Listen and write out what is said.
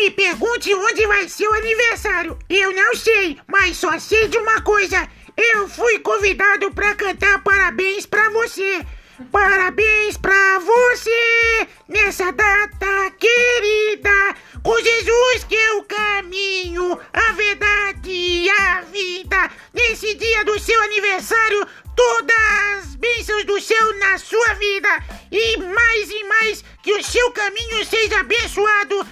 me pergunte onde vai ser o aniversário. Eu não sei, mas só sei de uma coisa. Eu fui convidado para cantar parabéns para você. Parabéns para você nessa data querida. Com Jesus que é o caminho, a verdade e a vida. Nesse dia do seu aniversário, todas as bênçãos do céu na sua vida. E mais e mais, que o seu caminho seja abençoado.